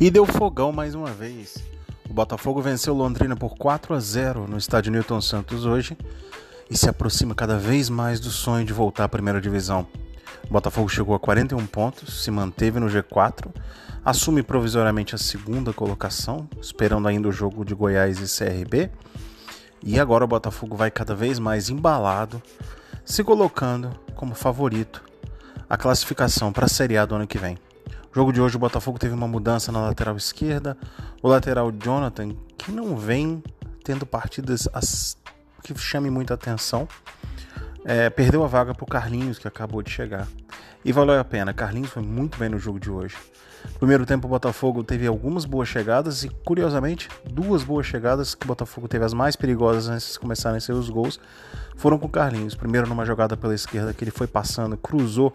E deu fogão mais uma vez. O Botafogo venceu Londrina por 4 a 0 no estádio Newton Santos hoje e se aproxima cada vez mais do sonho de voltar à primeira divisão. O Botafogo chegou a 41 pontos, se manteve no G4, assume provisoriamente a segunda colocação, esperando ainda o jogo de Goiás e CRB. E agora o Botafogo vai cada vez mais embalado, se colocando como favorito a classificação para a Série A do ano que vem. Jogo de hoje o Botafogo teve uma mudança na lateral esquerda. O lateral Jonathan, que não vem tendo partidas as... que chame muita atenção, é, perdeu a vaga para o Carlinhos, que acabou de chegar. E valeu a pena. Carlinhos foi muito bem no jogo de hoje. Primeiro tempo, o Botafogo teve algumas boas chegadas e, curiosamente, duas boas chegadas que o Botafogo teve as mais perigosas antes de começarem os gols foram com o Carlinhos. Primeiro, numa jogada pela esquerda que ele foi passando, cruzou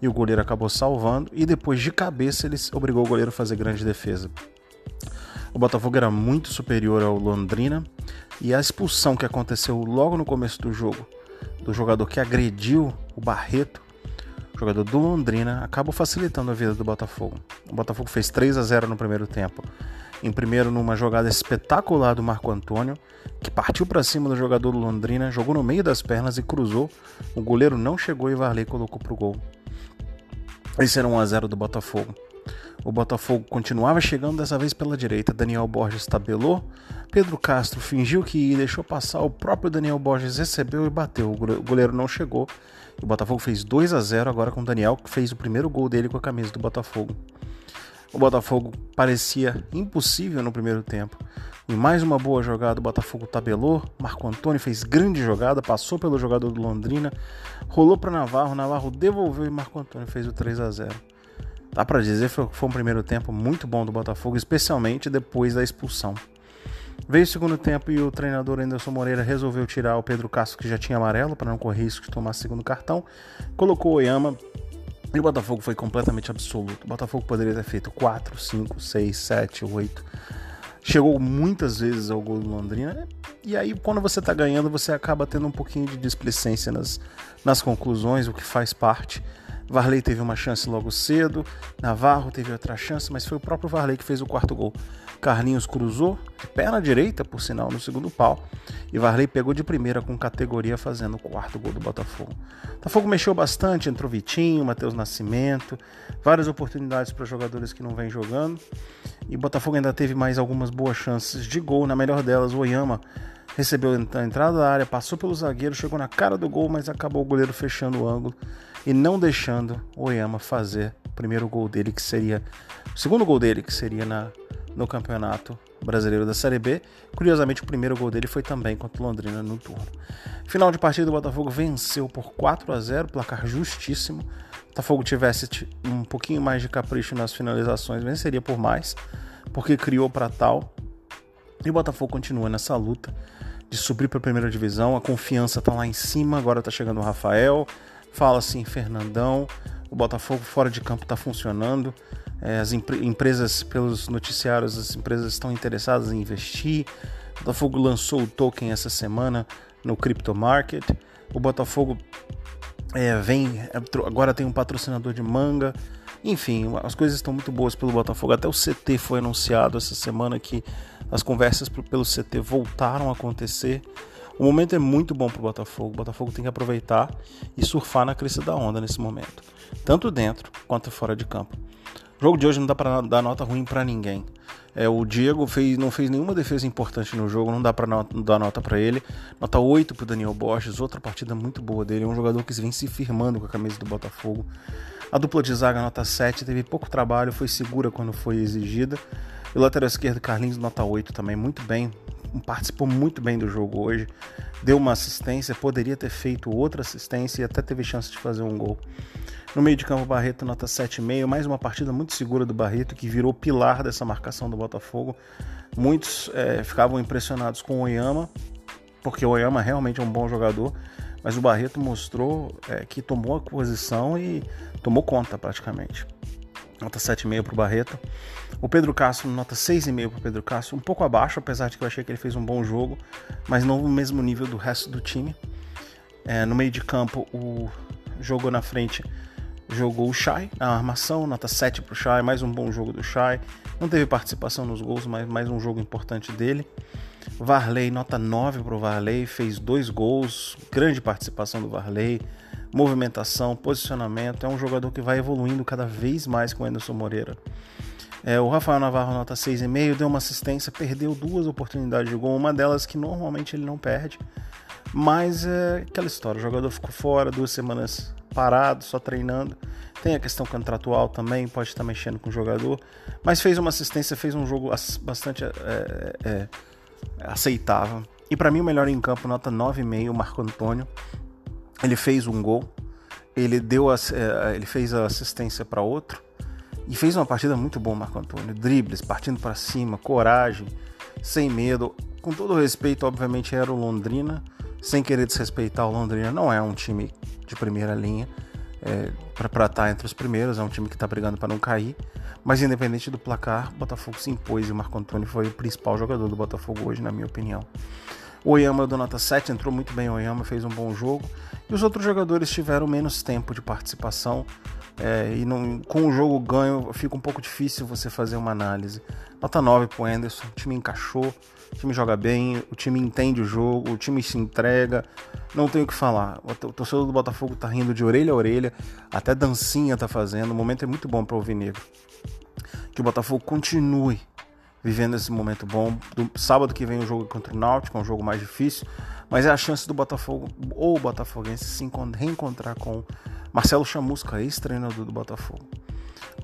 e o goleiro acabou salvando. E depois, de cabeça, ele obrigou o goleiro a fazer grande defesa. O Botafogo era muito superior ao Londrina e a expulsão que aconteceu logo no começo do jogo do jogador que agrediu o Barreto, jogador do Londrina, acabou facilitando a vida do Botafogo. O Botafogo fez 3 a 0 no primeiro tempo. Em primeiro, numa jogada espetacular do Marco Antônio, que partiu para cima do jogador do Londrina, jogou no meio das pernas e cruzou. O goleiro não chegou e Varley colocou pro gol. Esse era 1 a 0 do Botafogo. O Botafogo continuava chegando dessa vez pela direita. Daniel Borges tabelou. Pedro Castro fingiu que ia, deixou passar. O próprio Daniel Borges recebeu e bateu. O goleiro não chegou. O Botafogo fez 2 a 0 agora com o Daniel, que fez o primeiro gol dele com a camisa do Botafogo. O Botafogo parecia impossível no primeiro tempo. Em mais uma boa jogada, o Botafogo tabelou. Marco Antônio fez grande jogada, passou pelo jogador do Londrina, rolou para Navarro, Navarro devolveu e Marco Antônio fez o 3 a 0. Dá para dizer que foi um primeiro tempo muito bom do Botafogo, especialmente depois da expulsão. Veio o segundo tempo e o treinador Anderson Moreira resolveu tirar o Pedro Castro, que já tinha amarelo, para não correr risco de tomar segundo cartão. Colocou o Oyama e o Botafogo foi completamente absoluto. O Botafogo poderia ter feito 4, 5, 6, 7, 8 chegou muitas vezes ao gol do Londrina. E aí, quando você está ganhando, você acaba tendo um pouquinho de displicência nas, nas conclusões, o que faz parte. Varley teve uma chance logo cedo, Navarro teve outra chance, mas foi o próprio Varley que fez o quarto gol. Carlinhos cruzou perna direita, por sinal, no segundo pau, e Varley pegou de primeira com categoria fazendo o quarto gol do Botafogo. O Botafogo mexeu bastante, entrou Vitinho, Matheus Nascimento, várias oportunidades para jogadores que não vêm jogando, e o Botafogo ainda teve mais algumas boas chances de gol, na melhor delas o Oyama recebeu a entrada da área, passou pelo zagueiro, chegou na cara do gol, mas acabou o goleiro fechando o ângulo e não deixando o Oyama fazer o primeiro gol dele, que seria o segundo gol dele, que seria na, no campeonato brasileiro da Série B. Curiosamente, o primeiro gol dele foi também contra o Londrina no turno. Final de partida, o Botafogo venceu por 4 a 0, placar justíssimo. O Botafogo tivesse um pouquinho mais de capricho nas finalizações, venceria por mais, porque criou para tal. E o Botafogo continua nessa luta de subir para a primeira divisão. A confiança está lá em cima, agora está chegando o Rafael, fala assim Fernandão, o Botafogo fora de campo está funcionando, é, as empresas, pelos noticiários, as empresas estão interessadas em investir. O Botafogo lançou o token essa semana no Crypto Market. O Botafogo é, vem, é, agora tem um patrocinador de manga. Enfim, as coisas estão muito boas pelo Botafogo. Até o CT foi anunciado essa semana que as conversas pelo CT voltaram a acontecer. O momento é muito bom para o Botafogo. O Botafogo tem que aproveitar e surfar na crista da onda nesse momento, tanto dentro quanto fora de campo. O jogo de hoje não dá para dar nota ruim para ninguém. É, o Diego fez, não fez nenhuma defesa importante no jogo, não dá para dar nota para ele. Nota 8 para Daniel Borges, outra partida muito boa dele. É um jogador que vem se firmando com a camisa do Botafogo. A dupla de zaga, nota 7, teve pouco trabalho, foi segura quando foi exigida. E o lateral esquerdo, Carlinhos, nota 8 também, muito bem, participou muito bem do jogo hoje, deu uma assistência, poderia ter feito outra assistência e até teve chance de fazer um gol. No meio de campo, Barreto nota 7,5, mais uma partida muito segura do Barreto, que virou pilar dessa marcação do Botafogo. Muitos é, ficavam impressionados com o Oyama, porque o Oyama realmente é um bom jogador, mas o Barreto mostrou é, que tomou a posição e tomou conta praticamente nota 7,5 para o Barreto. O Pedro Castro, nota 6,5 para Pedro Castro, um pouco abaixo, apesar de que eu achei que ele fez um bom jogo, mas não no mesmo nível do resto do time. É, no meio de campo, o jogou na frente jogou o Chay na armação, nota 7 para o Chay, mais um bom jogo do Chay. Não teve participação nos gols, mas mais um jogo importante dele. Varley, nota 9 para o Varley, fez dois gols, grande participação do Varley, movimentação, posicionamento. É um jogador que vai evoluindo cada vez mais com o Anderson Moreira. É, o Rafael Navarro, nota 6,5, deu uma assistência, perdeu duas oportunidades de gol, uma delas que normalmente ele não perde. Mas é aquela história, o jogador ficou fora, duas semanas parado, só treinando. Tem a questão contratual também, pode estar mexendo com o jogador. Mas fez uma assistência, fez um jogo bastante é, é, é aceitável. E para mim o melhor em campo, nota 9,5, Marco Antônio. Ele fez um gol, ele deu é, ele fez a assistência para outro e fez uma partida muito boa, Marco Antônio. Dribles, partindo para cima, coragem, sem medo. Com todo respeito, obviamente era o Londrina, sem querer desrespeitar o Londrina, não é um time de primeira linha é, para estar tá entre os primeiros, é um time que está brigando para não cair. Mas independente do placar, o Botafogo se impôs e o Marco Antônio foi o principal jogador do Botafogo hoje, na minha opinião. O Oyama do nota 7 entrou muito bem, o Oyama fez um bom jogo. E os outros jogadores tiveram menos tempo de participação. É, e não, com o jogo ganho fica um pouco difícil você fazer uma análise. Nota 9 pro Anderson, o time encaixou, o time joga bem, o time entende o jogo, o time se entrega. Não tenho o que falar. O torcedor do Botafogo tá rindo de orelha a orelha, até dancinha tá fazendo. O momento é muito bom para o Alvinegro que o Botafogo continue vivendo esse momento bom. Do, sábado que vem o jogo contra o Náutico, é um jogo mais difícil, mas é a chance do Botafogo ou o Botafoguense se reencontrar com Marcelo Chamusca, ex-treinador do Botafogo.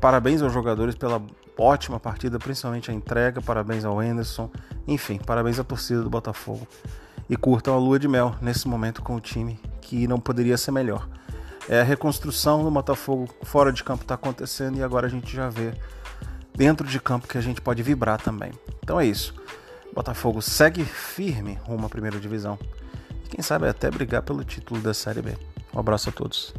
Parabéns aos jogadores pela ótima partida, principalmente a entrega. Parabéns ao Anderson. Enfim, parabéns à torcida do Botafogo. E curtam a lua de mel nesse momento com o time que não poderia ser melhor. É a reconstrução do Botafogo fora de campo está acontecendo e agora a gente já vê dentro de campo que a gente pode vibrar também. Então é isso. Botafogo segue firme rumo à primeira divisão. E quem sabe até brigar pelo título da Série B. Um abraço a todos.